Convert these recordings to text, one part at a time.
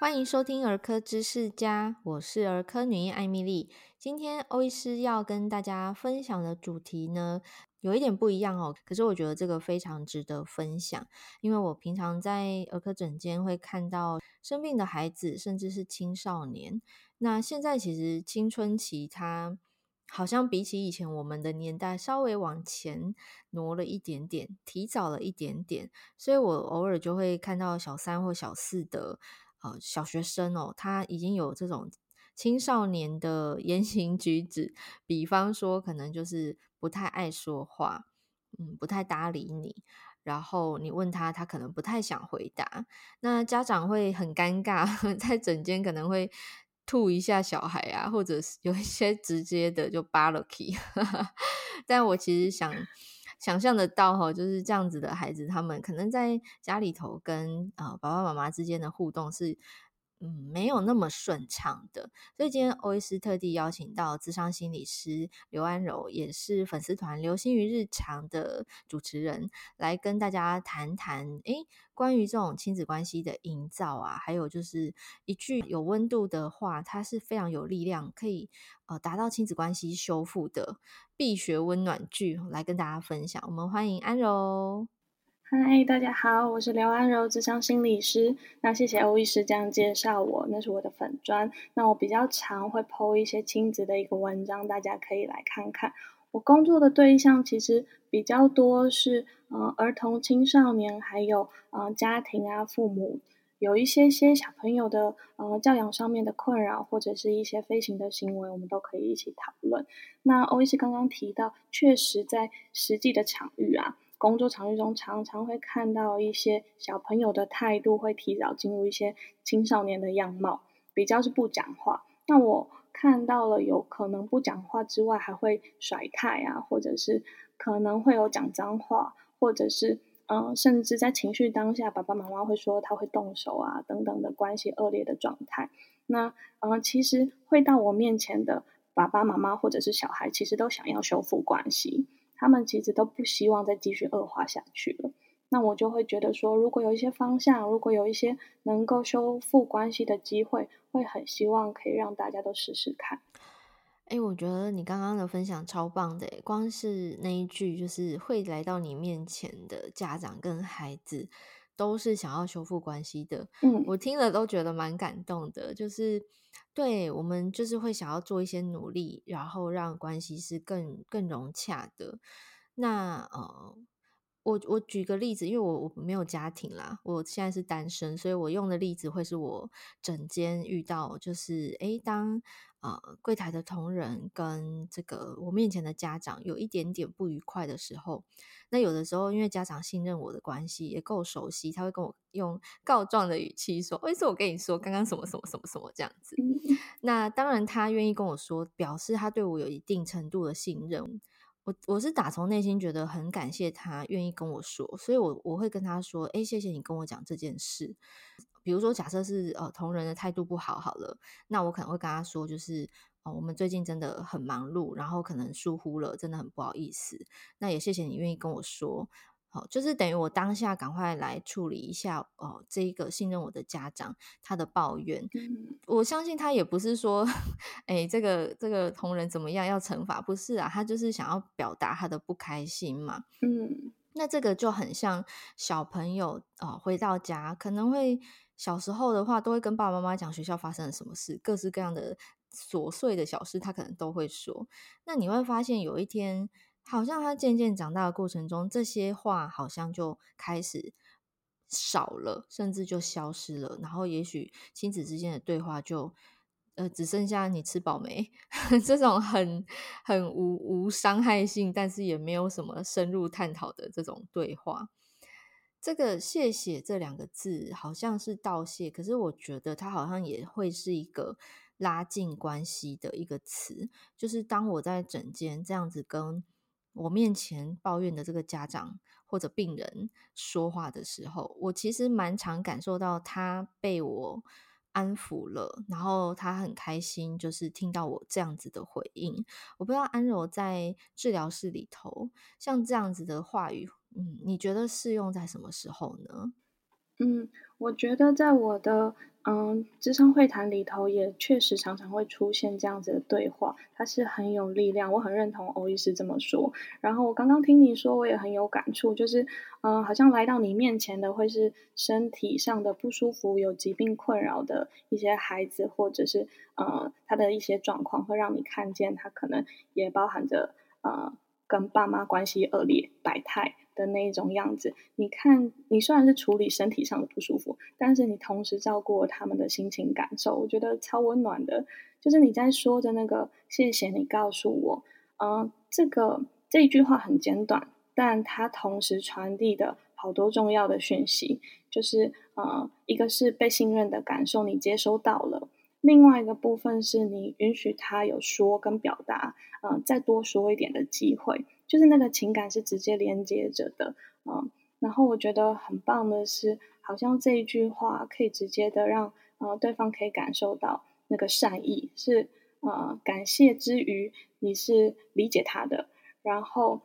欢迎收听儿科知识家，我是儿科女医艾蜜莉。今天欧医师要跟大家分享的主题呢，有一点不一样哦。可是我觉得这个非常值得分享，因为我平常在儿科诊间会看到生病的孩子，甚至是青少年。那现在其实青春期它好像比起以前我们的年代稍微往前挪了一点点，提早了一点点，所以我偶尔就会看到小三或小四的。呃，小学生哦，他已经有这种青少年的 言行举止，比方说，可能就是不太爱说话，嗯，不太搭理你，然后你问他，他可能不太想回答，那家长会很尴尬，在诊间可能会吐一下小孩啊，或者是有一些直接的就扒了 key，但我其实想。想象得到哈，就是这样子的孩子，他们可能在家里头跟啊爸爸妈妈之间的互动是。嗯，没有那么顺畅的，所以今天欧医师特地邀请到智商心理师刘安柔，也是粉丝团流星于日常的主持人，来跟大家谈谈，诶，关于这种亲子关系的营造啊，还有就是一句有温度的话，它是非常有力量，可以呃达到亲子关系修复的必学温暖句，来跟大家分享。我们欢迎安柔。嗨，大家好，我是刘安柔，智商心理师。那谢谢欧医师这样介绍我，那是我的粉专。那我比较常会剖一些亲子的一个文章，大家可以来看看。我工作的对象其实比较多是呃儿童、青少年，还有呃家庭啊、父母，有一些些小朋友的呃教养上面的困扰，或者是一些非行的行为，我们都可以一起讨论。那欧医师刚刚提到，确实在实际的场域啊。工作场域中，常常会看到一些小朋友的态度会提早进入一些青少年的样貌，比较是不讲话。那我看到了，有可能不讲话之外，还会甩态啊，或者是可能会有讲脏话，或者是嗯、甚至在情绪当下，爸爸妈妈会说他会动手啊，等等的关系恶劣的状态。那嗯、其实会到我面前的爸爸妈妈或者是小孩，其实都想要修复关系。他们其实都不希望再继续恶化下去了。那我就会觉得说，如果有一些方向，如果有一些能够修复关系的机会，会很希望可以让大家都试试看。哎，我觉得你刚刚的分享超棒的，光是那一句，就是会来到你面前的家长跟孩子，都是想要修复关系的。嗯，我听了都觉得蛮感动的，就是。对，我们就是会想要做一些努力，然后让关系是更更融洽的。那呃，我我举个例子，因为我我没有家庭啦，我现在是单身，所以我用的例子会是我整间遇到，就是诶，当。呃，柜台的同仁跟这个我面前的家长有一点点不愉快的时候，那有的时候因为家长信任我的关系也够熟悉，他会跟我用告状的语气说：“为什么我跟你说刚刚什么什么什么什么这样子。”那当然他愿意跟我说，表示他对我有一定程度的信任。我我是打从内心觉得很感谢他愿意跟我说，所以我我会跟他说：“诶，谢谢你跟我讲这件事。”比如说，假设是呃同仁的态度不好，好了，那我可能会跟他说，就是哦、我们最近真的很忙碌，然后可能疏忽了，真的很不好意思。那也谢谢你愿意跟我说，好、呃，就是等于我当下赶快来处理一下哦、呃，这一个信任我的家长他的抱怨。嗯、我相信他也不是说，哎，这个这个同仁怎么样要惩罚，不是啊，他就是想要表达他的不开心嘛。嗯，那这个就很像小朋友哦、呃，回到家可能会。小时候的话，都会跟爸爸妈妈讲学校发生了什么事，各式各样的琐碎的小事，他可能都会说。那你会发现，有一天，好像他渐渐长大的过程中，这些话好像就开始少了，甚至就消失了。然后，也许亲子之间的对话就，呃，只剩下你吃饱没 这种很很无无伤害性，但是也没有什么深入探讨的这种对话。这个“谢谢”这两个字好像是道谢，可是我觉得它好像也会是一个拉近关系的一个词。就是当我在整间这样子跟我面前抱怨的这个家长或者病人说话的时候，我其实蛮常感受到他被我安抚了，然后他很开心，就是听到我这样子的回应。我不知道安柔在治疗室里头，像这样子的话语。嗯，你觉得适用在什么时候呢？嗯，我觉得在我的嗯，咨商会谈里头也确实常常会出现这样子的对话，它是很有力量。我很认同欧医师这么说。然后我刚刚听你说，我也很有感触，就是嗯，好像来到你面前的会是身体上的不舒服、有疾病困扰的一些孩子，或者是呃他的一些状况，会让你看见他可能也包含着呃跟爸妈关系恶劣、百态。的那一种样子，你看，你虽然是处理身体上的不舒服，但是你同时照顾他们的心情感受，我觉得超温暖的。就是你在说的那个“谢谢你告诉我”，嗯，这个这一句话很简短，但它同时传递的好多重要的讯息，就是呃，一个是被信任的感受，你接收到了；另外一个部分是你允许他有说跟表达，嗯、呃，再多说一点的机会。就是那个情感是直接连接着的，嗯，然后我觉得很棒的是，好像这一句话可以直接的让呃对方可以感受到那个善意，是呃感谢之余，你是理解他的，然后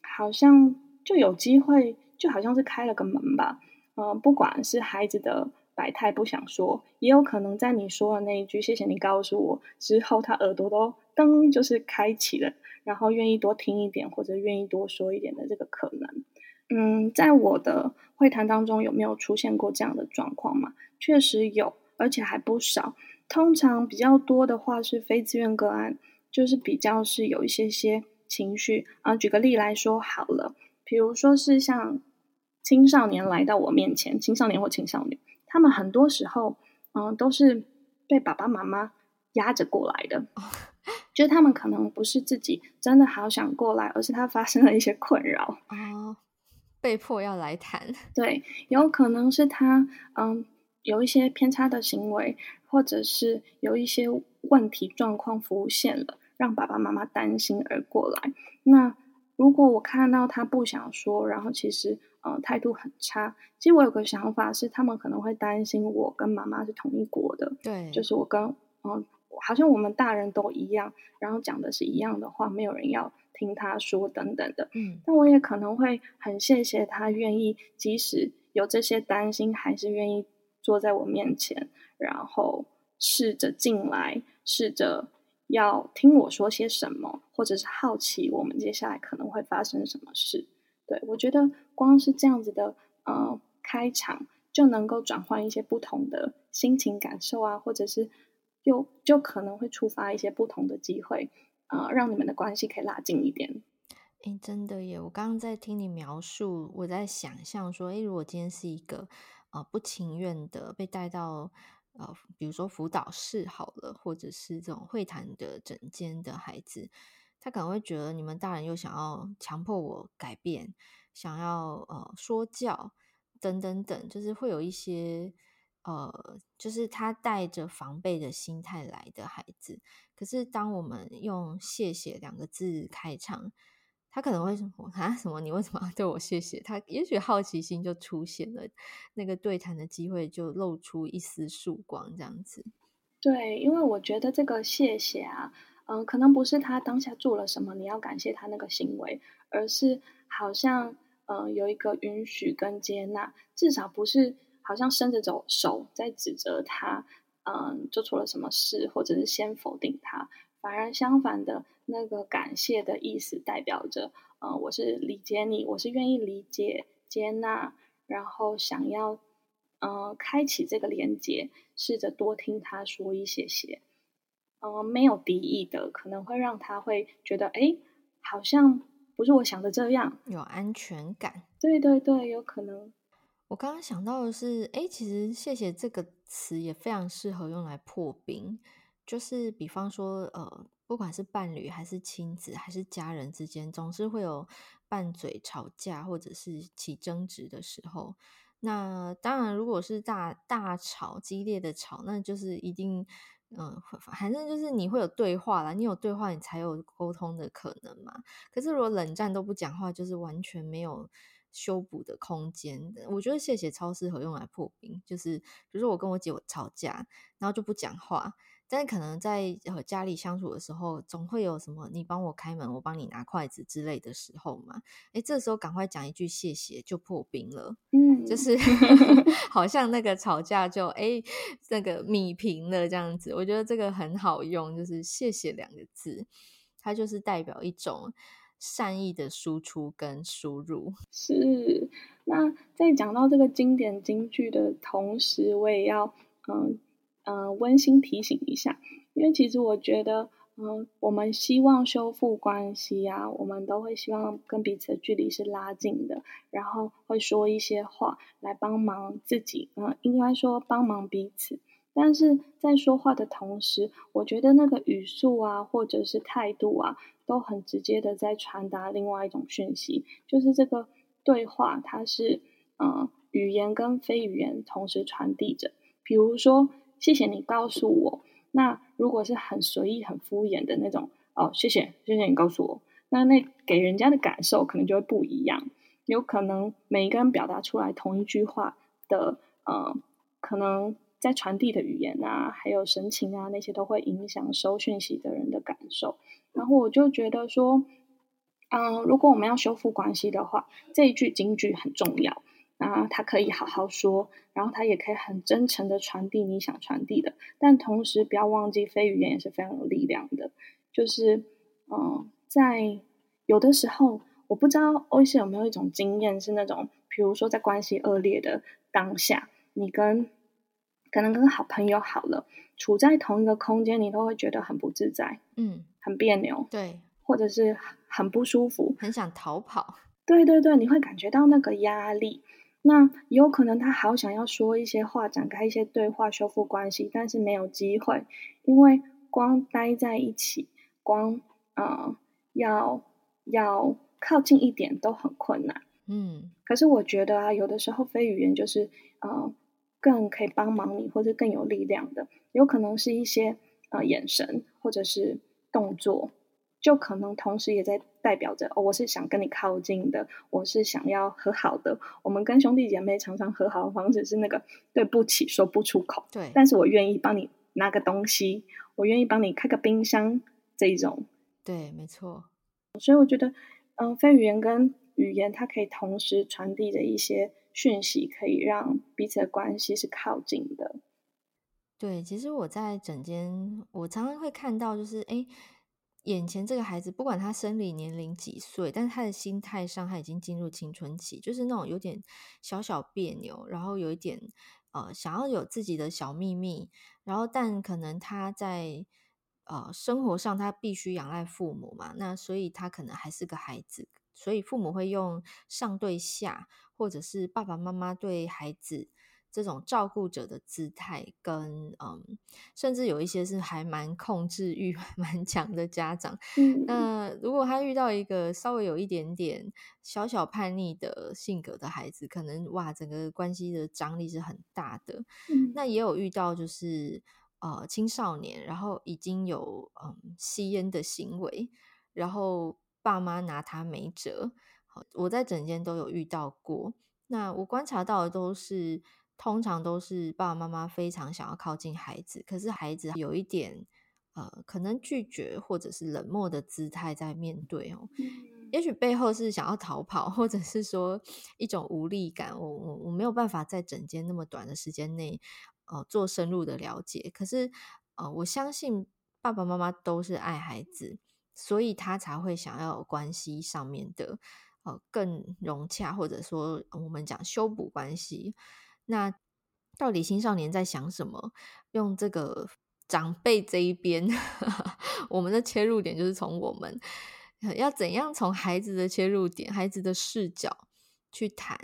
好像就有机会，就好像是开了个门吧，嗯，不管是孩子的百态不想说，也有可能在你说的那一句“谢谢你告诉我”之后，他耳朵都噔就是开启了。然后愿意多听一点，或者愿意多说一点的这个可能，嗯，在我的会谈当中有没有出现过这样的状况嘛？确实有，而且还不少。通常比较多的话是非自愿个案，就是比较是有一些些情绪啊。举个例来说好了，比如说是像青少年来到我面前，青少年或青少年，他们很多时候嗯都是被爸爸妈妈压着过来的。就是他们可能不是自己真的好想过来，而是他发生了一些困扰哦，被迫要来谈。对，有可能是他嗯有一些偏差的行为，或者是有一些问题状况浮现了，让爸爸妈妈担心而过来。那如果我看到他不想说，然后其实嗯态度很差，其实我有个想法是，他们可能会担心我跟妈妈是同一国的，对，就是我跟嗯。好像我们大人都一样，然后讲的是一样的话，没有人要听他说等等的。嗯，但我也可能会很谢谢他愿意，即使有这些担心，还是愿意坐在我面前，然后试着进来，试着要听我说些什么，或者是好奇我们接下来可能会发生什么事。对，我觉得光是这样子的呃开场，就能够转换一些不同的心情感受啊，或者是。就就可能会触发一些不同的机会，啊、呃，让你们的关系可以拉近一点。哎，真的耶！我刚刚在听你描述，我在想象说，哎，如果今天是一个呃不情愿的被带到呃，比如说辅导室好了，或者是这种会谈的诊间的孩子，他可能会觉得你们大人又想要强迫我改变，想要呃说教等等等，就是会有一些。呃，就是他带着防备的心态来的孩子，可是当我们用“谢谢”两个字开场，他可能会说：“啊，什么？你为什么要对我谢谢？”他也许好奇心就出现了，那个对谈的机会就露出一丝曙光，这样子。对，因为我觉得这个“谢谢”啊，嗯、可能不是他当下做了什么，你要感谢他那个行为，而是好像嗯、有一个允许跟接纳，至少不是。好像伸着走手在指责他，嗯，做错了什么事，或者是先否定他，反而相反的那个感谢的意思，代表着，嗯，我是理解你，我是愿意理解、接纳，然后想要，嗯，开启这个连接，试着多听他说一些些，嗯，没有敌意的，可能会让他会觉得，哎，好像不是我想的这样，有安全感。对对对，有可能。我刚刚想到的是，哎，其实“谢谢”这个词也非常适合用来破冰，就是比方说，呃，不管是伴侣还是亲子还是家人之间，总是会有拌嘴、吵架或者是起争执的时候。那当然，如果是大大吵、激烈的吵，那就是一定，嗯、反正就是你会有对话啦，你有对话，你才有沟通的可能嘛。可是如果冷战都不讲话，就是完全没有。修补的空间，我觉得谢谢超适合用来破冰。就是比如说我跟我姐吵架，然后就不讲话，但可能在和家里相处的时候，总会有什么你帮我开门，我帮你拿筷子之类的时候嘛。哎，这时候赶快讲一句谢谢，就破冰了。嗯，就是 好像那个吵架就哎那个米平了这样子。我觉得这个很好用，就是谢谢两个字，它就是代表一种善意的输出跟输入。是。那在讲到这个经典金句的同时，我也要嗯。嗯、呃，温馨提醒一下，因为其实我觉得，嗯、我们希望修复关系啊，我们都会希望跟彼此的距离是拉近的，然后会说一些话来帮忙自己，嗯、应该说帮忙彼此。但是在说话的同时，我觉得那个语速啊，或者是态度啊，都很直接的在传达另外一种讯息，就是这个对话它是，嗯、呃，语言跟非语言同时传递着，比如说。谢谢你告诉我。那如果是很随意、很敷衍的那种，哦，谢谢，谢谢你告诉我。那那给人家的感受可能就会不一样。有可能每一个人表达出来同一句话的，呃，可能在传递的语言啊，还有神情啊，那些都会影响收讯息的人的感受。然后我就觉得说，嗯、如果我们要修复关系的话，这一句金句很重要。啊，他可以好好说，然后他也可以很真诚的传递你想传递的，但同时不要忘记，非语言也是非常有力量的。就是，嗯，在有的时候，我不知道欧医师有没有一种经验，是那种，比如说在关系恶劣的当下，你跟可能跟好朋友好了，处在同一个空间，你都会觉得很不自在，嗯，很别扭，对，或者是很不舒服，很想逃跑，对对对，你会感觉到那个压力。那有可能他好想要说一些话，展开一些对话，修复关系，但是没有机会，因为光待在一起，光呃要要靠近一点都很困难。嗯，可是我觉得啊，有的时候非语言就是呃更可以帮忙你，或者更有力量的，有可能是一些呃眼神或者是动作。就可能同时也在代表着哦，我是想跟你靠近的，我是想要和好的。我们跟兄弟姐妹常常和好的方式是那个对不起说不出口，对，但是我愿意帮你拿个东西，我愿意帮你开个冰箱这一种，对，没错。所以我觉得，嗯，非语言跟语言它可以同时传递着一些讯息，可以让彼此的关系是靠近的。对，其实我在整间，我常常会看到，就是哎。眼前这个孩子，不管他生理年龄几岁，但是他的心态上，他已经进入青春期，就是那种有点小小别扭，然后有一点呃想要有自己的小秘密，然后但可能他在呃生活上他必须仰赖父母嘛，那所以他可能还是个孩子，所以父母会用上对下，或者是爸爸妈妈对孩子。这种照顾者的姿态，跟嗯，甚至有一些是还蛮控制欲 蛮强的家长。嗯，那如果他遇到一个稍微有一点点小小叛逆的性格的孩子，可能哇，整个关系的张力是很大的。嗯，那也有遇到就是呃青少年，然后已经有嗯吸烟的行为，然后爸妈拿他没辙。好，我在整间都有遇到过。那我观察到的都是。通常都是爸爸妈妈非常想要靠近孩子，可是孩子有一点呃，可能拒绝或者是冷漠的姿态在面对哦。也许背后是想要逃跑，或者是说一种无力感。我我我没有办法在整间那么短的时间内呃做深入的了解。可是呃，我相信爸爸妈妈都是爱孩子，所以他才会想要有关系上面的呃更融洽，或者说我们讲修补关系。那到底青少年在想什么？用这个长辈这一边，我们的切入点就是从我们要怎样从孩子的切入点、孩子的视角去谈。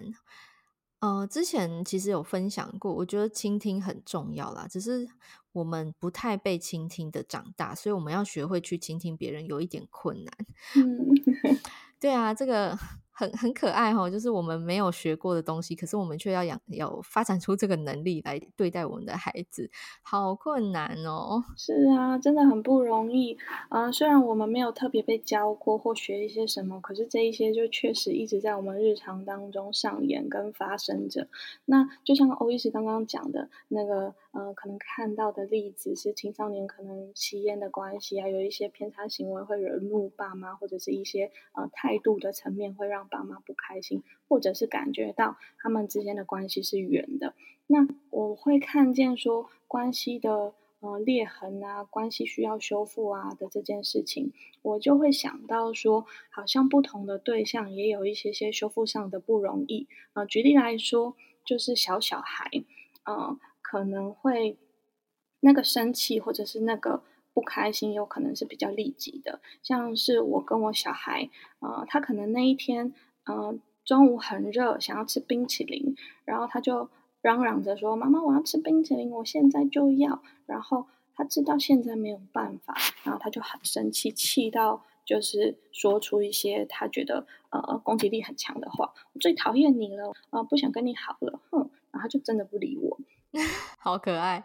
呃，之前其实有分享过，我觉得倾听很重要啦，只是我们不太被倾听的长大，所以我们要学会去倾听别人有一点困难。嗯，对啊，这个。很很可爱哈，就是我们没有学过的东西，可是我们却要养，要发展出这个能力来对待我们的孩子，好困难哦。是啊，真的很不容易啊、虽然我们没有特别被教过或学一些什么，可是这一些就确实一直在我们日常当中上演跟发生着。那就像欧医师刚刚讲的那个，呃，可能看到的例子是青少年可能吸烟的关系啊，有一些偏差行为会惹怒爸妈，或者是一些呃态度的层面会让。爸妈不开心，或者是感觉到他们之间的关系是远的，那我会看见说关系的呃裂痕啊，关系需要修复啊的这件事情，我就会想到说，好像不同的对象也有一些些修复上的不容易。呃，举例来说，就是小小孩，呃，可能会那个生气或者是那个。不开心有可能是比较立即的，像是我跟我小孩，呃，他可能那一天，呃，中午很热，想要吃冰淇淋，然后他就嚷嚷着说：“妈妈，我要吃冰淇淋，我现在就要。”然后他知道现在没有办法，然后他就很生气，气到就是说出一些他觉得呃攻击力很强的话：“我最讨厌你了，啊、呃，不想跟你好了，哼！”然后他就真的不理我，好可爱。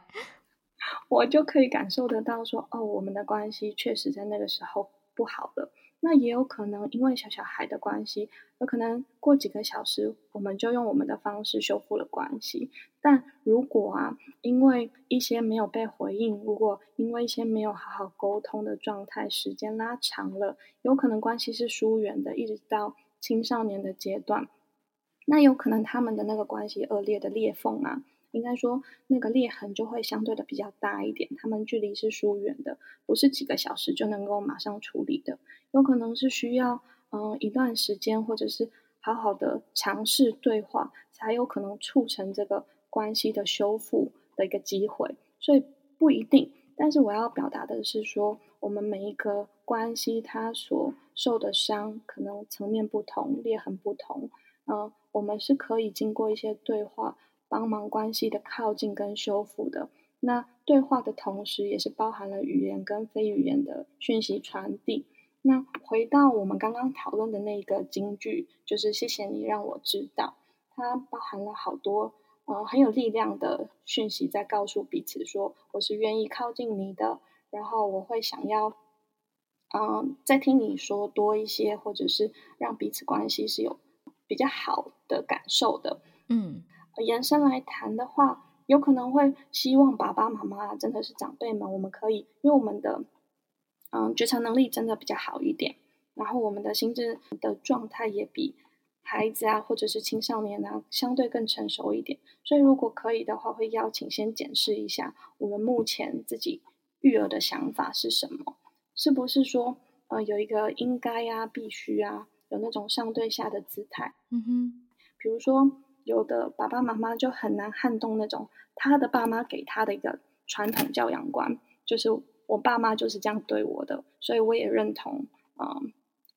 我就可以感受得到说，哦，我们的关系确实在那个时候不好了。那也有可能因为小小孩的关系，有可能过几个小时，我们就用我们的方式修复了关系。但如果啊，因为一些没有被回应，如果因为一些没有好好沟通的状态，时间拉长了，有可能关系是疏远的，一直到青少年的阶段，那有可能他们的那个关系恶劣的裂缝啊。应该说，那个裂痕就会相对的比较大一点，他们距离是疏远的，不是几个小时就能够马上处理的，有可能是需要嗯、一段时间，或者是好好的尝试对话，才有可能促成这个关系的修复的一个机会，所以不一定。但是我要表达的是说，我们每一个关系它所受的伤，可能层面不同，裂痕不同，嗯、我们是可以经过一些对话。帮忙关系的靠近跟修复的，那对话的同时，也是包含了语言跟非语言的讯息传递。那回到我们刚刚讨论的那个金句，就是谢谢你让我知道，它包含了好多呃很有力量的讯息，在告诉彼此说我是愿意靠近你的，然后我会想要嗯、再听你说多一些，或者是让彼此关系是有比较好的感受的，嗯。延伸来谈的话，有可能会希望爸爸妈妈真的是长辈们，我们可以因为我们的嗯觉察能力真的比较好一点，然后我们的心智的状态也比孩子啊或者是青少年啊相对更成熟一点，所以如果可以的话，会邀请先检视一下我们目前自己育儿的想法是什么，是不是说呃有一个应该啊必须啊有那种上对下的姿态，嗯哼，比如说。有的爸爸妈妈就很难撼动那种他的爸妈给他的一个传统教养观，就是我爸妈就是这样对我的，所以我也认同，嗯，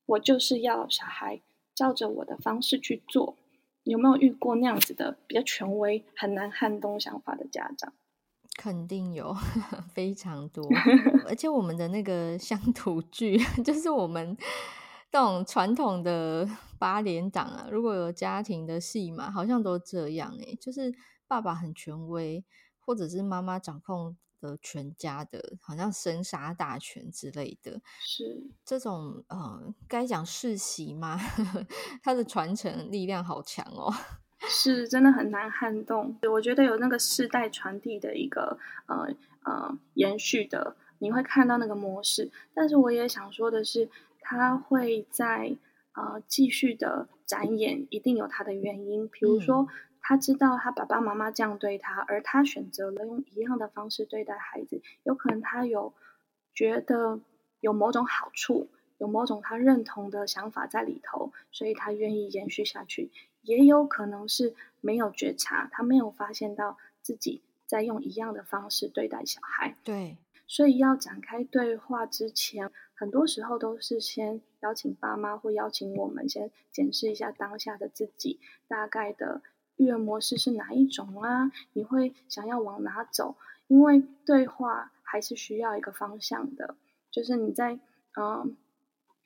我就是要小孩照着我的方式去做。有没有遇过那样子的比较权威、很难撼动想法的家长？肯定有，非常多，而且我们的那个乡土剧，就是我们。这种传统的八连档啊，如果有家庭的戏嘛，好像都这样诶、欸，就是爸爸很权威，或者是妈妈掌控的全家的，好像生杀大权之类的。是这种呃，该讲世袭吗？它的传承力量好强哦，是真的很难撼动。我觉得有那个世代传递的一个呃呃延续的，你会看到那个模式。但是我也想说的是。它会在呃继续的展演，一定有他的原因。比如说，他知道他爸爸妈妈这样对他，而他选择了用一样的方式对待孩子，有可能他有觉得有某种好处，有某种他认同的想法在里头，所以他愿意延续下去。也有可能是没有觉察，他没有发现到自己在用一样的方式对待小孩。对，所以要展开对话之前。很多时候都是先邀请爸妈或邀请我们先检视一下当下的自己，大概的育儿模式是哪一种啊？你会想要往哪走？因为对话还是需要一个方向的，就是你在嗯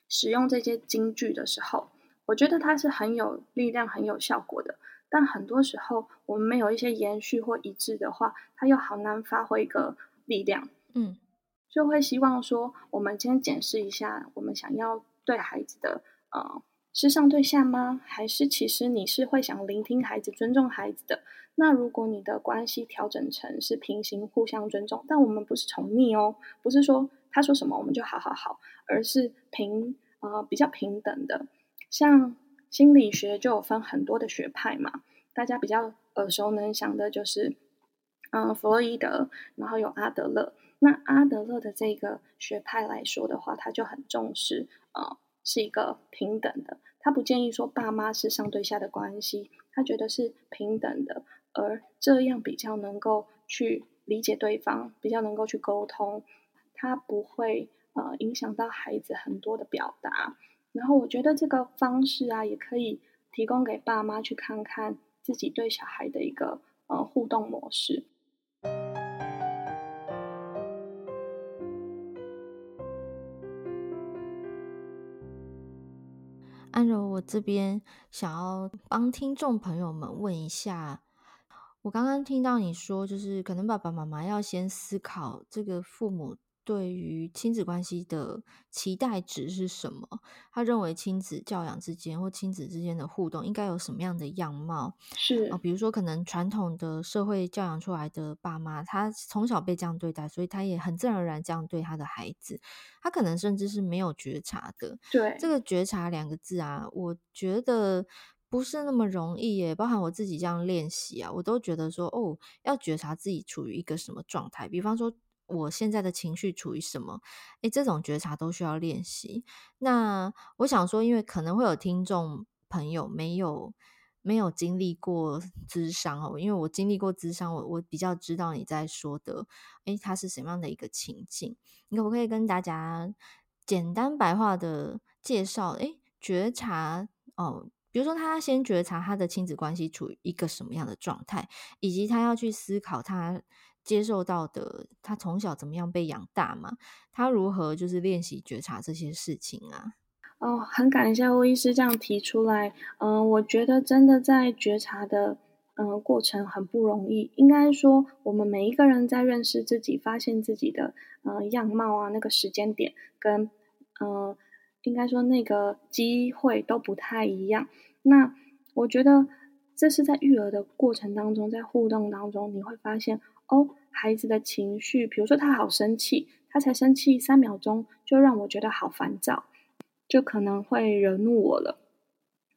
使用这些金句的时候，我觉得它是很有力量、很有效果的。但很多时候，我们没有一些延续或一致的话，它又好难发挥一个力量。嗯，就会希望说，我们先检视一下，我们想要对孩子的呃。是上对下吗？还是其实你是会想聆听孩子、尊重孩子的？那如果你的关系调整成是平行、互相尊重，但我们不是宠溺哦，不是说他说什么我们就好好好，而是平呃比较平等的。像心理学就有分很多的学派嘛，大家比较耳熟能详的就是嗯、弗洛伊德，然后有阿德勒。那阿德勒的这个学派来说的话，他就很重视呃是一个平等的。他不建议说爸妈是上对下的关系，他觉得是平等的，而这样比较能够去理解对方，比较能够去沟通，他不会呃影响到孩子很多的表达。然后我觉得这个方式啊，也可以提供给爸妈去看看自己对小孩的一个呃互动模式。安柔，我这边想要帮听众朋友们问一下，我刚刚听到你说，就是可能爸爸妈妈要先思考这个父母。对于亲子关系的期待值是什么？他认为亲子教养之间或亲子之间的互动应该有什么样的样貌？是啊，比如说可能传统的社会教养出来的爸妈，他从小被这样对待，所以他也很自然而然这样对他的孩子。他可能甚至是没有觉察的。对，这个觉察两个字啊，我觉得不是那么容易耶。包含我自己这样练习啊，我都觉得说哦，要觉察自己处于一个什么状态，比方说。我现在的情绪处于什么？诶，这种觉察都需要练习。那我想说，因为可能会有听众朋友没有没有经历过咨商哦，因为我经历过咨商，我我比较知道你在说的，诶，它是什么样的一个情境？你可不可以跟大家简单白话的介绍？诶，觉察哦，比如说他先觉察他的亲子关系处于一个什么样的状态，以及他要去思考他。接受到的，他从小怎么样被养大嘛？他如何就是练习觉察这些事情啊？哦，很感谢欧医师这样提出来。嗯、我觉得真的在觉察的嗯、过程很不容易。应该说，我们每一个人在认识自己、发现自己的嗯、样貌啊，那个时间点跟嗯、应该说那个机会都不太一样。那我觉得这是在育儿的过程当中，在互动当中，你会发现。哦，孩子的情绪，比如说他好生气，他才生气三秒钟，就让我觉得好烦躁，就可能会惹怒我了。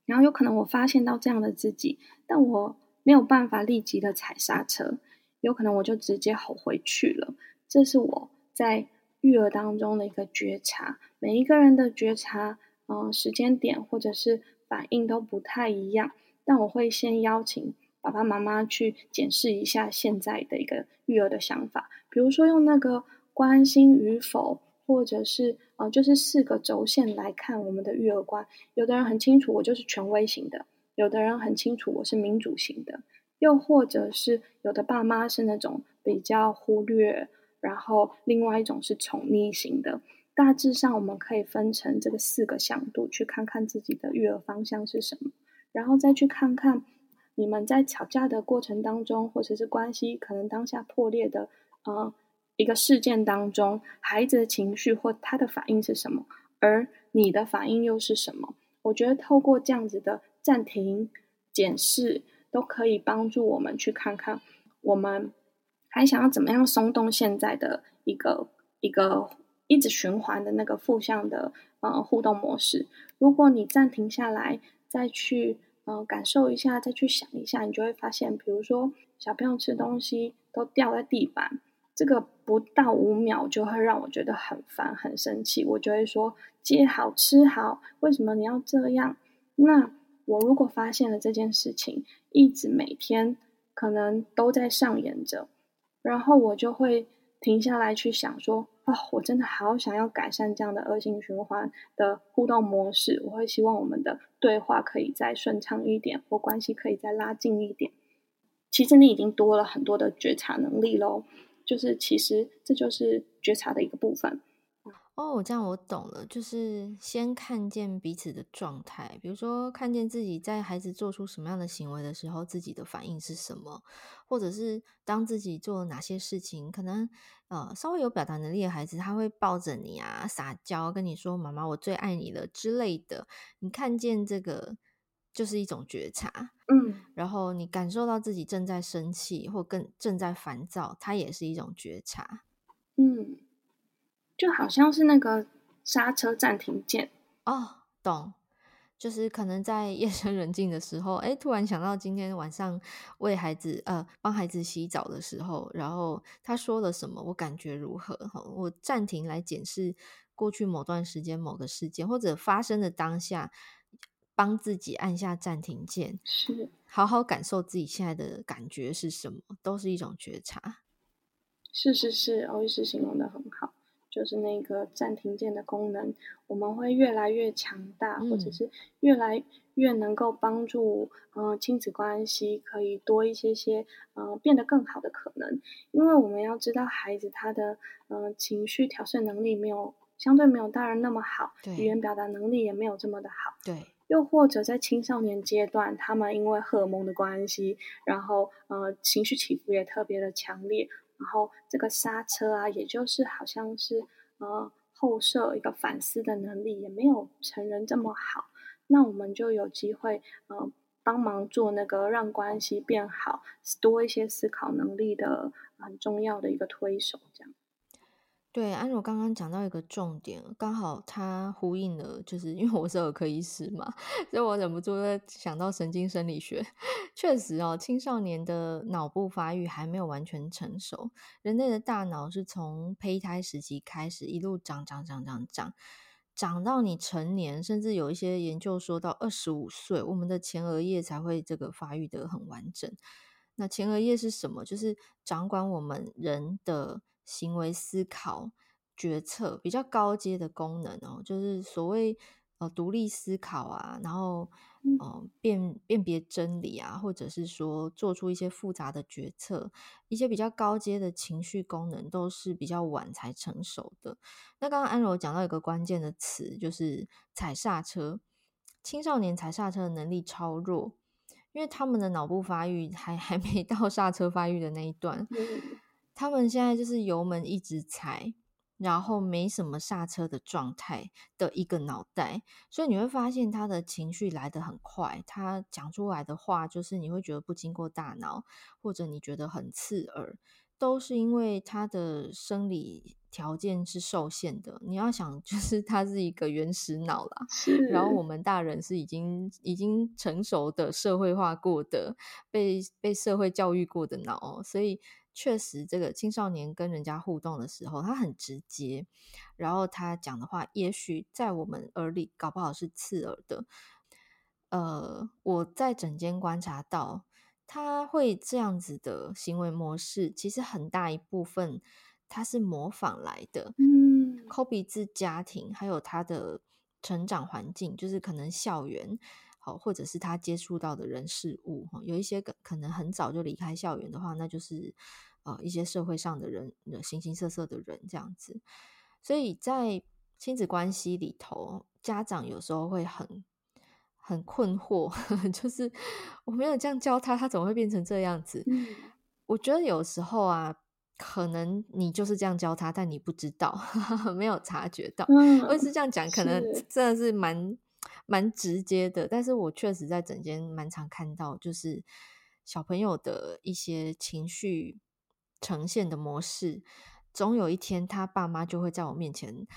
然后有可能我发现到这样的自己，但我没有办法立即的踩刹车，有可能我就直接吼回去了。这是我在育儿当中的一个觉察。每一个人的觉察，嗯、时间点或者是反应都不太一样，但我会先邀请。爸爸妈妈去检视一下现在的一个育儿的想法，比如说用那个关心与否，或者是呃，就是四个轴线来看我们的育儿观。有的人很清楚，我就是权威型的；有的人很清楚，我是民主型的；又或者是有的爸妈是那种比较忽略，然后另外一种是宠溺型的。大致上，我们可以分成这个四个向度，去看看自己的育儿方向是什么，然后再去看看。你们在吵架的过程当中，或者是关系可能当下破裂的，呃，一个事件当中，孩子的情绪或他的反应是什么？而你的反应又是什么？我觉得透过这样子的暂停检视，都可以帮助我们去看看，我们还想要怎么样松动现在的一个一个一直循环的那个负向的呃互动模式。如果你暂停下来，再去。嗯，感受一下，再去想一下，你就会发现，比如说小朋友吃东西都掉在地板，这个不到五秒就会让我觉得很烦、很生气。我就会说：“接好，吃好，为什么你要这样？”那我如果发现了这件事情，一直每天可能都在上演着，然后我就会停下来去想说。哦，我真的好想要改善这样的恶性循环的互动模式。我会希望我们的对话可以再顺畅一点，或关系可以再拉近一点。其实你已经多了很多的觉察能力喽，就是其实这就是觉察的一个部分。哦，这样我懂了，就是先看见彼此的状态，比如说看见自己在孩子做出什么样的行为的时候，自己的反应是什么，或者是当自己做了哪些事情，可能呃稍微有表达能力的孩子，他会抱着你啊撒娇，跟你说“妈妈，我最爱你了”之类的。你看见这个就是一种觉察，嗯，然后你感受到自己正在生气或更正在烦躁，它也是一种觉察，嗯。就好像是那个刹车暂停键哦，懂，就是可能在夜深人静的时候，哎，突然想到今天晚上为孩子呃帮孩子洗澡的时候，然后他说了什么，我感觉如何？我暂停来检视过去某段时间某个事件或者发生的当下，帮自己按下暂停键，是好好感受自己现在的感觉是什么，都是一种觉察。是是是，欧医师形容的很好。就是那个暂停键的功能，我们会越来越强大，或者是越来越能够帮助呃亲子关系可以多一些些呃变得更好的可能。因为我们要知道，孩子他的呃情绪调适能力没有相对没有大人那么好，语言表达能力也没有这么的好。对，又或者在青少年阶段，他们因为荷尔蒙的关系，然后呃情绪起伏也特别的强烈。然后这个刹车啊，也就是好像是呃后摄一个反思的能力也没有成人这么好，那我们就有机会呃帮忙做那个让关系变好，多一些思考能力的很重要的一个推手，这样。对，安柔刚刚讲到一个重点，刚好他呼应了，就是因为我是儿科医师嘛，所以我忍不住在想到神经生理学。确实哦，青少年的脑部发育还没有完全成熟。人类的大脑是从胚胎时期开始，一路长长长长长，长到你成年，甚至有一些研究说到二十五岁，我们的前额叶才会这个发育得很完整。那前额叶是什么？就是掌管我们人的。行为思考、决策比较高阶的功能哦，就是所谓呃独立思考啊，然后呃辨辨别真理啊，或者是说做出一些复杂的决策，一些比较高阶的情绪功能都是比较晚才成熟的。那刚刚安柔讲到一个关键的词，就是踩刹车。青少年踩刹车的能力超弱，因为他们的脑部发育还还没到刹车发育的那一段。他们现在就是油门一直踩，然后没什么刹车的状态的一个脑袋，所以你会发现他的情绪来得很快，他讲出来的话就是你会觉得不经过大脑，或者你觉得很刺耳，都是因为他的生理条件是受限的。你要想，就是他是一个原始脑啦，然后我们大人是已经已经成熟的社会化过的，被被社会教育过的脑，所以。确实，这个青少年跟人家互动的时候，他很直接，然后他讲的话，也许在我们耳里搞不好是刺耳的。呃，我在诊间观察到，他会这样子的行为模式，其实很大一部分他是模仿来的。嗯，copy 自家庭，还有他的成长环境，就是可能校园。好，或者是他接触到的人事物哈，有一些可可能很早就离开校园的话，那就是呃一些社会上的人，形形色色的人这样子。所以在亲子关系里头，家长有时候会很很困惑，就是我没有这样教他，他怎么会变成这样子？嗯，我觉得有时候啊，可能你就是这样教他，但你不知道，没有察觉到。嗯，我也是这样讲，可能真的是蛮。蛮直接的，但是我确实在整间蛮常看到，就是小朋友的一些情绪呈现的模式，总有一天他爸妈就会在我面前，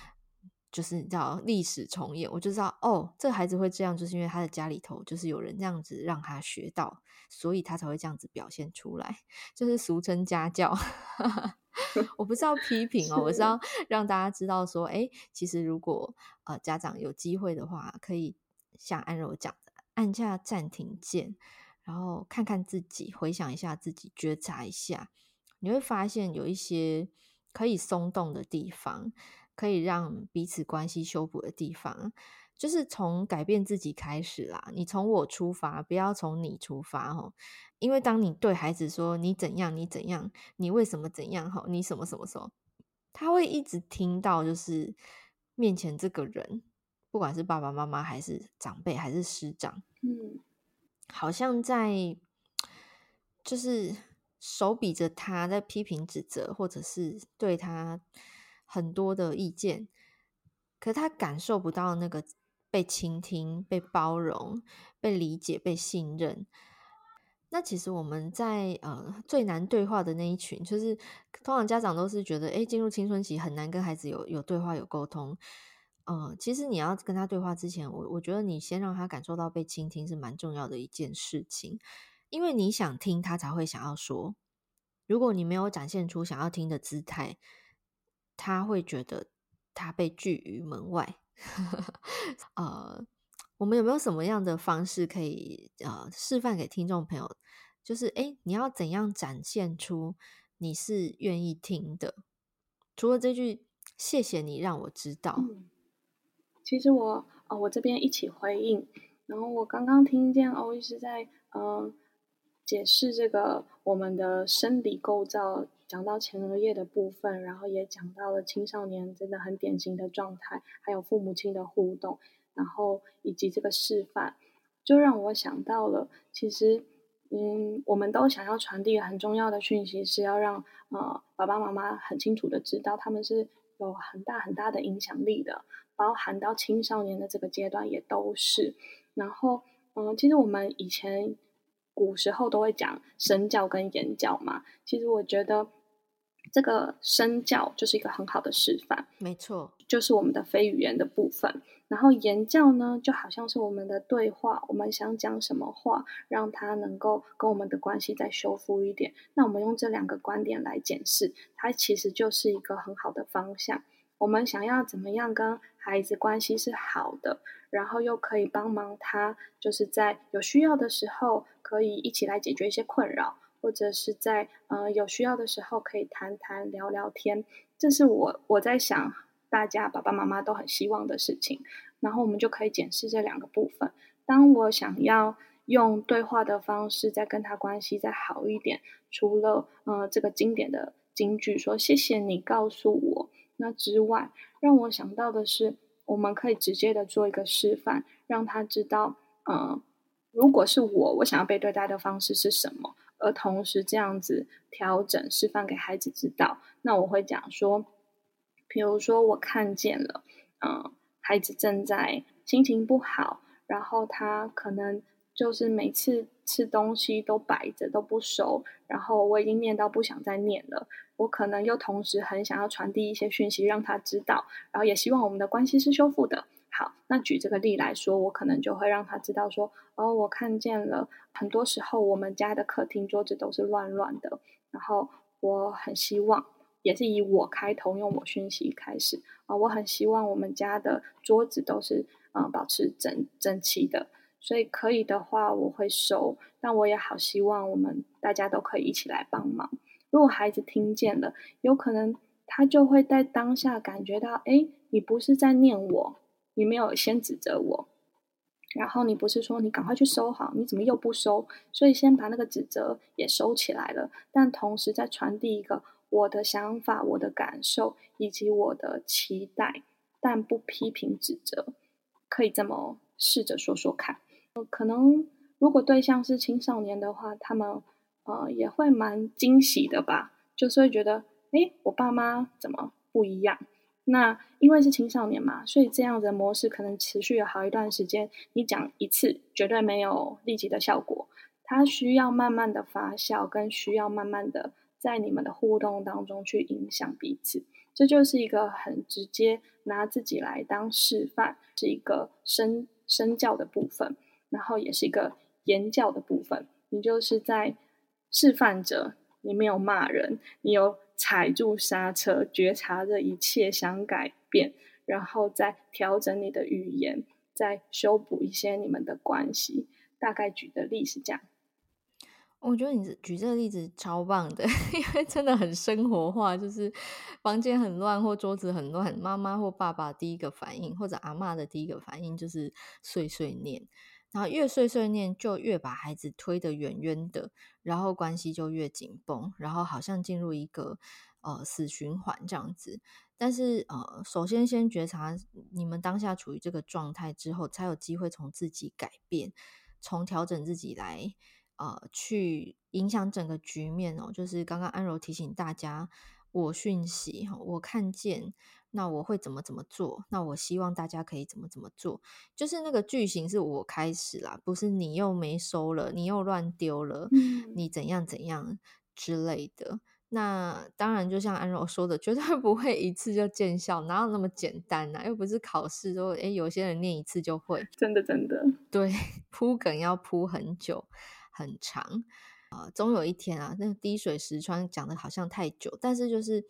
就是叫历史重演，我就知道哦，这个孩子会这样，就是因为他的家里头就是有人这样子让他学到，所以他才会这样子表现出来，就是俗称家教。我不是要批评哦，我是要让大家知道说，哎，其实如果呃家长有机会的话，可以。像安柔讲的，按下暂停键，然后看看自己，回想一下自己，觉察一下，你会发现有一些可以松动的地方，可以让彼此关系修补的地方，就是从改变自己开始啦。你从我出发，不要从你出发哦。因为当你对孩子说你怎样，你怎样，你为什么怎样，你什么什么时候，他会一直听到就是。面前这个人，不管是爸爸妈妈还是长辈还是师长，嗯，好像在就是手比着他在批评指责，或者是对他很多的意见，可他感受不到那个被倾听、被包容、被理解、被信任。那其实我们在呃最难对话的那一群，就是通常家长都是觉得，哎，进入青春期很难跟孩子有有对话、有沟通。呃，其实你要跟他对话之前，我我觉得你先让他感受到被倾听是蛮重要的一件事情，因为你想听，他才会想要说。如果你没有展现出想要听的姿态，他会觉得他被拒于门外。呃。我们有没有什么样的方式可以呃示范给听众朋友？就是哎，你要怎样展现出你是愿意听的？除了这句“谢谢你让我知道”，其实我呃我这边一起回应。然后我刚刚听见欧医师在嗯、解释这个我们的生理构造，讲到前额叶的部分，然后也讲到了青少年真的很典型的状态，还有父母亲的互动。然后以及这个示范，就让我想到了，其实，嗯，我们都想要传递很重要的讯息，是要让呃爸爸妈妈很清楚的知道，他们是有很大很大的影响力的，包含到青少年的这个阶段也都是。然后，嗯、呃，其实我们以前古时候都会讲身教跟言教嘛，其实我觉得。这个身教就是一个很好的示范，没错，就是我们的非语言的部分。然后言教呢，就好像是我们的对话，我们想讲什么话，让他能够跟我们的关系再修复一点。那我们用这两个观点来检视，它其实就是一个很好的方向。我们想要怎么样跟孩子关系是好的，然后又可以帮忙他，就是在有需要的时候，可以一起来解决一些困扰。或者是在呃有需要的时候可以谈谈聊聊天，这是我我在想大家爸爸妈妈都很希望的事情。然后我们就可以检视这两个部分。当我想要用对话的方式再跟他关系再好一点，除了呃这个经典的金句说谢谢你告诉我那之外，让我想到的是我们可以直接的做一个示范，让他知道，嗯、呃，如果是我，我想要被对待的方式是什么。而同时这样子调整示范给孩子知道，那我会讲说，比如说我看见了，嗯，孩子正在心情不好，然后他可能就是每次吃东西都摆着都不收，然后我已经念到不想再念了，我可能又同时很想要传递一些讯息让他知道，然后也希望我们的关系是修复的。好，那举这个例来说，我可能就会让他知道说，哦，我看见了，很多时候我们家的客厅桌子都是乱乱的，然后我很希望，也是以我开头，用我讯息开始啊，我很希望我们家的桌子都是嗯保持整整齐的，所以可以的话我会收，但我也好希望我们大家都可以一起来帮忙。如果孩子听见了，有可能他就会在当下感觉到，哎，你不是在念我。你没有先指责我，然后你不是说你赶快去收好，你怎么又不收？所以先把那个指责也收起来了，但同时再传递一个我的想法、我的感受以及我的期待，但不批评指责，可以这么试着说说看。可能如果对象是青少年的话，他们呃也会蛮惊喜的吧，就是会觉得，诶，我爸妈怎么不一样？那因为是青少年嘛，所以这样的模式可能持续了好一段时间。你讲一次绝对没有立即的效果，它需要慢慢的发酵，跟需要慢慢的在你们的互动当中去影响彼此。这就是一个很直接拿自己来当示范，是一个身身教的部分，然后也是一个言教的部分。你就是在示范者，你没有骂人，你有。踩住刹车，觉察着一切，想改变，然后再调整你的语言，再修补一些你们的关系。大概举的例是这样。我觉得你举这个例子超棒的，因为真的很生活化。就是房间很乱或桌子很乱，妈妈或爸爸第一个反应，或者阿嬷的第一个反应就是碎碎念。然后越碎碎念，就越把孩子推得远远的，然后关系就越紧绷，然后好像进入一个呃死循环这样子。但是呃，首先先觉察你们当下处于这个状态之后，才有机会从自己改变，从调整自己来呃去影响整个局面哦。就是刚刚安柔提醒大家，我讯息，我看见。那我会怎么怎么做？那我希望大家可以怎么怎么做？就是那个句型是我开始啦，不是你又没收了，你又乱丢了，嗯、你怎样怎样之类的。那当然，就像安柔说的，绝对不会一次就见效，哪有那么简单呢、啊？又不是考试说，诶，有些人念一次就会，真的真的。对，铺梗要铺很久很长啊、呃，总有一天啊，那滴水石穿讲的好像太久，但是就是。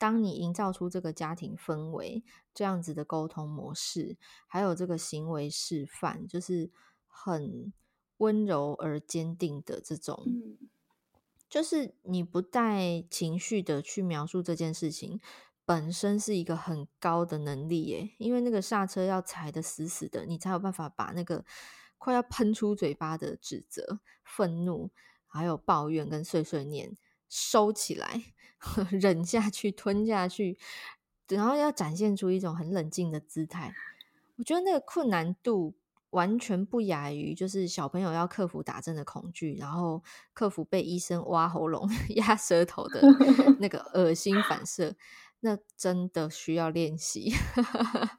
当你营造出这个家庭氛围，这样子的沟通模式，还有这个行为示范，就是很温柔而坚定的这种，嗯、就是你不带情绪的去描述这件事情，本身是一个很高的能力耶。因为那个刹车要踩得死死的，你才有办法把那个快要喷出嘴巴的指责、愤怒，还有抱怨跟碎碎念收起来。忍下去，吞下去，然后要展现出一种很冷静的姿态。我觉得那个困难度完全不亚于，就是小朋友要克服打针的恐惧，然后克服被医生挖喉咙、压舌头的那个恶心反射。那真的需要练习，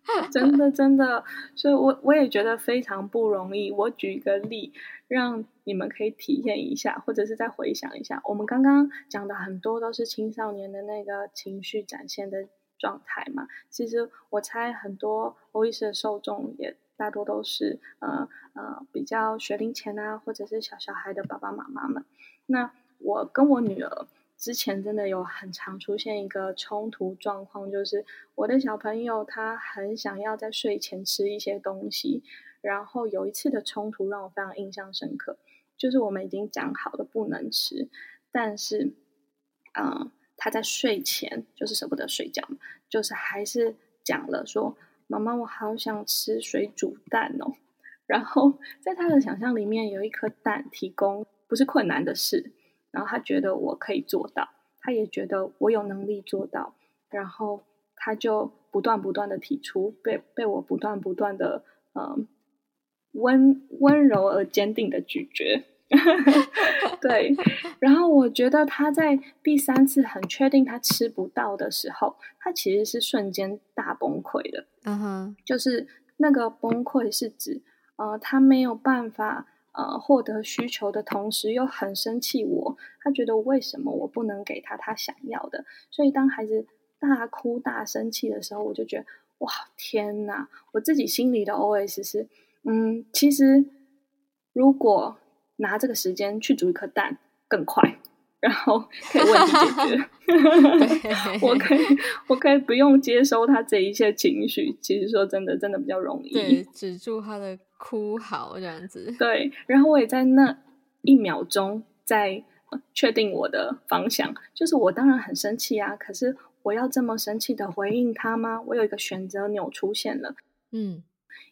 真的真的，所以我我也觉得非常不容易。我举一个例，让你们可以体验一下，或者是再回想一下。我们刚刚讲的很多都是青少年的那个情绪展现的状态嘛。其实我猜很多欧医师的受众也大多都是呃呃比较学龄前啊，或者是小小孩的爸爸妈妈们。那我跟我女儿。之前真的有很常出现一个冲突状况，就是我的小朋友他很想要在睡前吃一些东西，然后有一次的冲突让我非常印象深刻，就是我们已经讲好了不能吃，但是，嗯、他在睡前就是舍不得睡觉嘛，就是还是讲了说：“妈妈，我好想吃水煮蛋哦。”然后在他的想象里面，有一颗蛋提供不是困难的事。然后他觉得我可以做到，他也觉得我有能力做到，然后他就不断不断的提出，被被我不断不断的嗯温温柔而坚定的拒绝，对。然后我觉得他在第三次很确定他吃不到的时候，他其实是瞬间大崩溃的。嗯哼，就是那个崩溃是指呃他没有办法。呃，获得需求的同时又很生气我，他觉得为什么我不能给他他想要的？所以当孩子大哭大生气的时候，我就觉得哇，天哪！我自己心里的 OS 是，嗯，其实如果拿这个时间去煮一颗蛋更快，然后可以问题解决 我可以我可以不用接收他这一切情绪。其实说真的，真的比较容易，对，止住他的。哭嚎这样子，对，然后我也在那一秒钟在确定我的方向，就是我当然很生气啊，可是我要这么生气的回应他吗？我有一个选择钮出现了，嗯，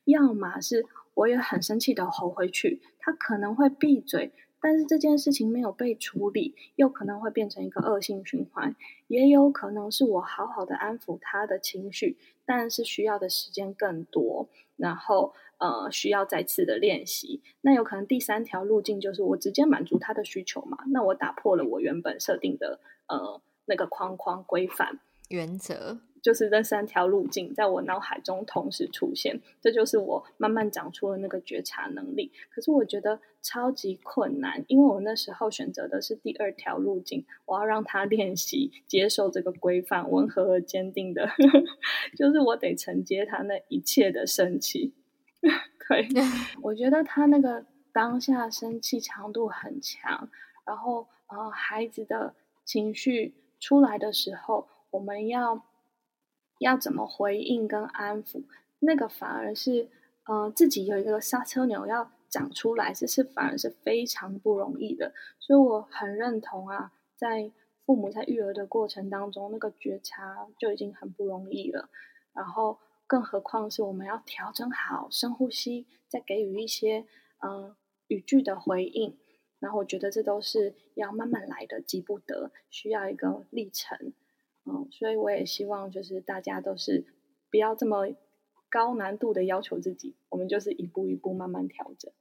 要么是我也很生气的吼回去，他可能会闭嘴，但是这件事情没有被处理，又可能会变成一个恶性循环，也有可能是我好好的安抚他的情绪，但是需要的时间更多，然后。呃，需要再次的练习。那有可能第三条路径就是我直接满足他的需求嘛？那我打破了我原本设定的呃那个框框规范原则，就是这三条路径在我脑海中同时出现，这就是我慢慢长出了那个觉察能力。可是我觉得超级困难，因为我那时候选择的是第二条路径，我要让他练习接受这个规范，温和而坚定的，就是我得承接他那一切的生气。对，我觉得他那个当下生气强度很强，然后呃，孩子的情绪出来的时候，我们要要怎么回应跟安抚，那个反而是呃自己有一个刹车钮要长出来，这是反而是非常不容易的。所以我很认同啊，在父母在育儿的过程当中，那个觉察就已经很不容易了，然后。更何况是我们要调整好深呼吸，再给予一些嗯、语句的回应，然后我觉得这都是要慢慢来的，急不得，需要一个历程。嗯，所以我也希望就是大家都是不要这么高难度的要求自己，我们就是一步一步慢慢调整。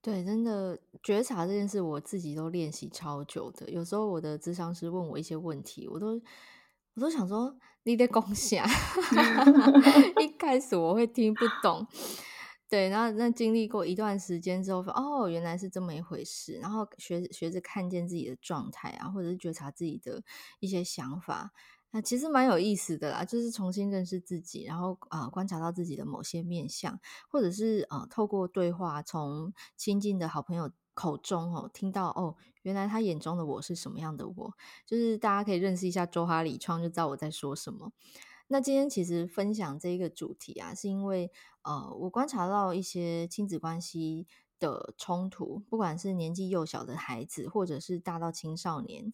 对，真的觉察这件事，我自己都练习超久的。有时候我的智商师问我一些问题，我都我都想说你得共享，一开始我会听不懂。对，然后那经历过一段时间之后，哦，原来是这么一回事。然后学学着看见自己的状态啊，或者是觉察自己的一些想法。那其实蛮有意思的啦，就是重新认识自己，然后啊、呃、观察到自己的某些面相，或者是呃透过对话，从亲近的好朋友口中哦听到哦，原来他眼中的我是什么样的我，就是大家可以认识一下周哈里创，就知道我在说什么。那今天其实分享这一个主题啊，是因为呃我观察到一些亲子关系的冲突，不管是年纪幼小的孩子，或者是大到青少年。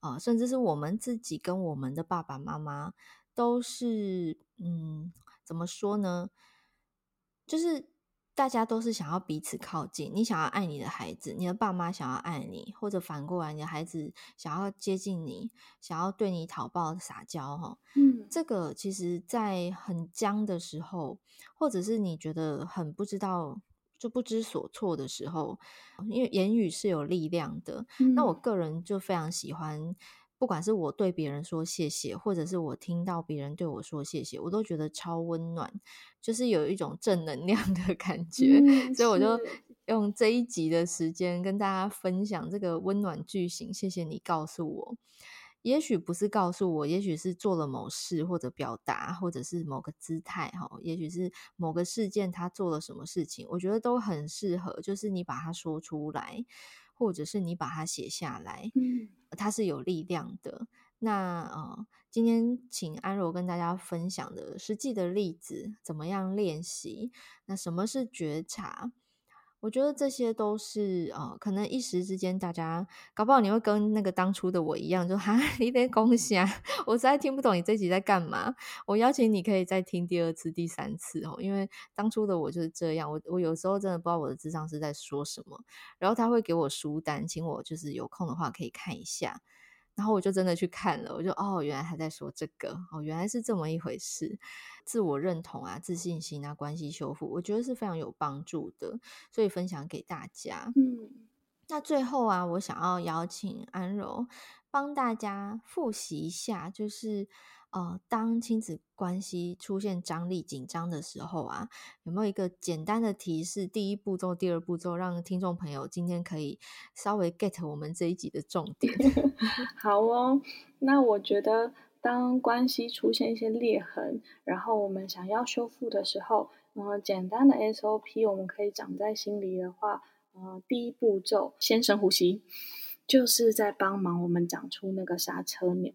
啊，甚至是我们自己跟我们的爸爸妈妈都是，嗯，怎么说呢？就是大家都是想要彼此靠近，你想要爱你的孩子，你的爸妈想要爱你，或者反过来，你的孩子想要接近你，想要对你讨抱撒娇，哈，嗯，这个其实，在很僵的时候，或者是你觉得很不知道。就不知所措的时候，因为言语是有力量的。嗯。那我个人就非常喜欢，不管是我对别人说谢谢，或者是我听到别人对我说谢谢，我都觉得超温暖，就是有一种正能量的感觉。嗯。所以我就用这一集的时间跟大家分享这个温暖句型。谢谢你告诉我。也许不是告诉我，也许是做了某事或者表达，或者是某个姿态哈，也许是某个事件他做了什么事情，我觉得都很适合。就是你把它说出来，或者是你把它写下来，嗯，它是有力量的。那呃，今天请安柔跟大家分享的实际的例子，怎么样练习？那什么是觉察？我觉得这些都是呃，可能一时之间大家搞不好你会跟那个当初的我一样，就哈，你得恭喜啊！我实在听不懂你这集在干嘛。我邀请你可以再听第二次、第三次哦，因为当初的我就是这样。我我有时候真的不知道我的智商是在说什么，然后他会给我书单，请我就是有空的话可以看一下。然后我就真的去看了，我就哦，原来他在说这个哦，原来是这么一回事。自我认同啊，自信心啊，关系修复，我觉得是非常有帮助的，所以分享给大家。嗯，那最后啊，我想要邀请安柔帮大家复习一下，就是。呃，当亲子关系出现张力、紧张的时候啊，有没有一个简单的提示？第一步骤、第二步骤，让听众朋友今天可以稍微 get 我们这一集的重点。好哦，那我觉得，当关系出现一些裂痕，然后我们想要修复的时候，呃，简单的 SOP 我们可以长在心里的话，呃，第一步骤先深呼吸，就是在帮忙我们长出那个刹车钮。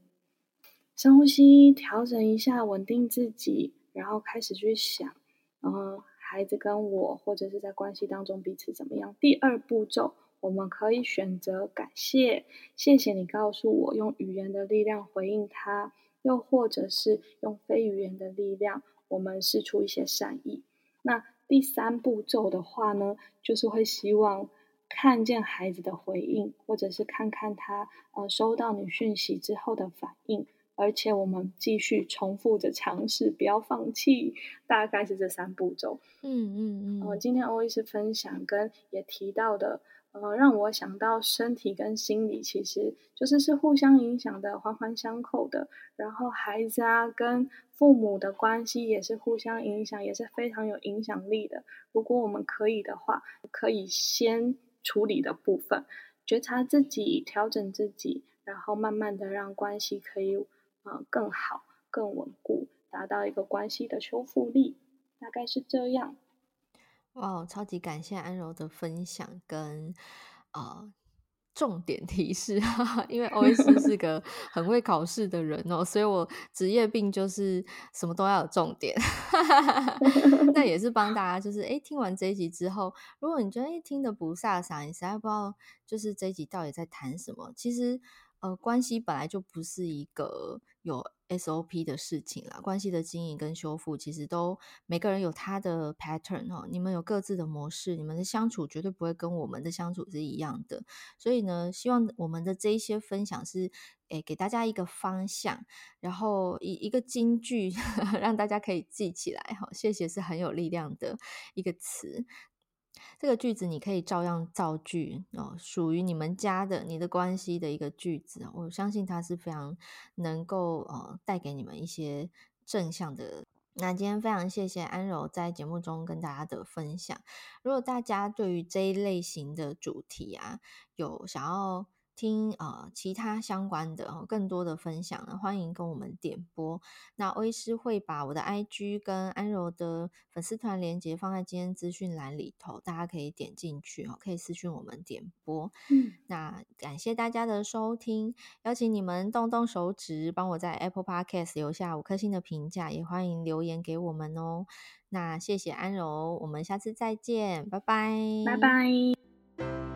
深呼吸，调整一下，稳定自己，然后开始去想，然后孩子跟我，或者是在关系当中彼此怎么样。第二步骤，我们可以选择感谢，谢谢你告诉我，用语言的力量回应他，又或者是用非语言的力量，我们释出一些善意。那第三步骤的话呢，就是会希望看见孩子的回应，或者是看看他呃收到你讯息之后的反应。而且我们继续重复着尝试，不要放弃。大概是这三步骤。嗯嗯嗯。我、呃、今天欧医师分享跟也提到的，呃，让我想到身体跟心理其实就是是互相影响的，环环相扣的。然后孩子啊跟父母的关系也是互相影响，也是非常有影响力的。如果我们可以的话，可以先处理的部分，觉察自己，调整自己，然后慢慢的让关系可以。啊，更好、更稳固，达到一个关系的修复力，大概是这样。哇，超级感谢安柔的分享跟呃重点提示，哈哈，因为欧医师是个很会考试的人哦，所以我职业病就是什么都要有重点。那也是帮大家，就是哎，听完这一集之后，如果你觉得哎听得不飒爽，你实在不知道就是这一集到底在谈什么，其实。呃，关系本来就不是一个有 SOP 的事情啦。关系的经营跟修复，其实都每个人有他的 pattern 哦。你们有各自的模式，你们的相处绝对不会跟我们的相处是一样的。所以呢，希望我们的这一些分享是，诶，给大家一个方向，然后一一个金句，让大家可以记起来哈。谢谢是很有力量的一个词。这个句子你可以照样造句哦，属于你们家的、你的关系的一个句子，我相信它是非常能够呃带给你们一些正向的。那今天非常谢谢安柔在节目中跟大家的分享。如果大家对于这一类型的主题啊，有想要听呃其他相关的更多的分享呢，欢迎跟我们点播。那欧医师会把我的 IG 跟安柔的粉丝团连接放在今天资讯栏里头，大家可以点进去哦，可以私讯我们点播。嗯，那感谢大家的收听，邀请你们动动手指，帮我在 Apple Podcast 留下五颗星的评价，也欢迎留言给我们哦。那谢谢安柔，我们下次再见，拜拜，拜拜。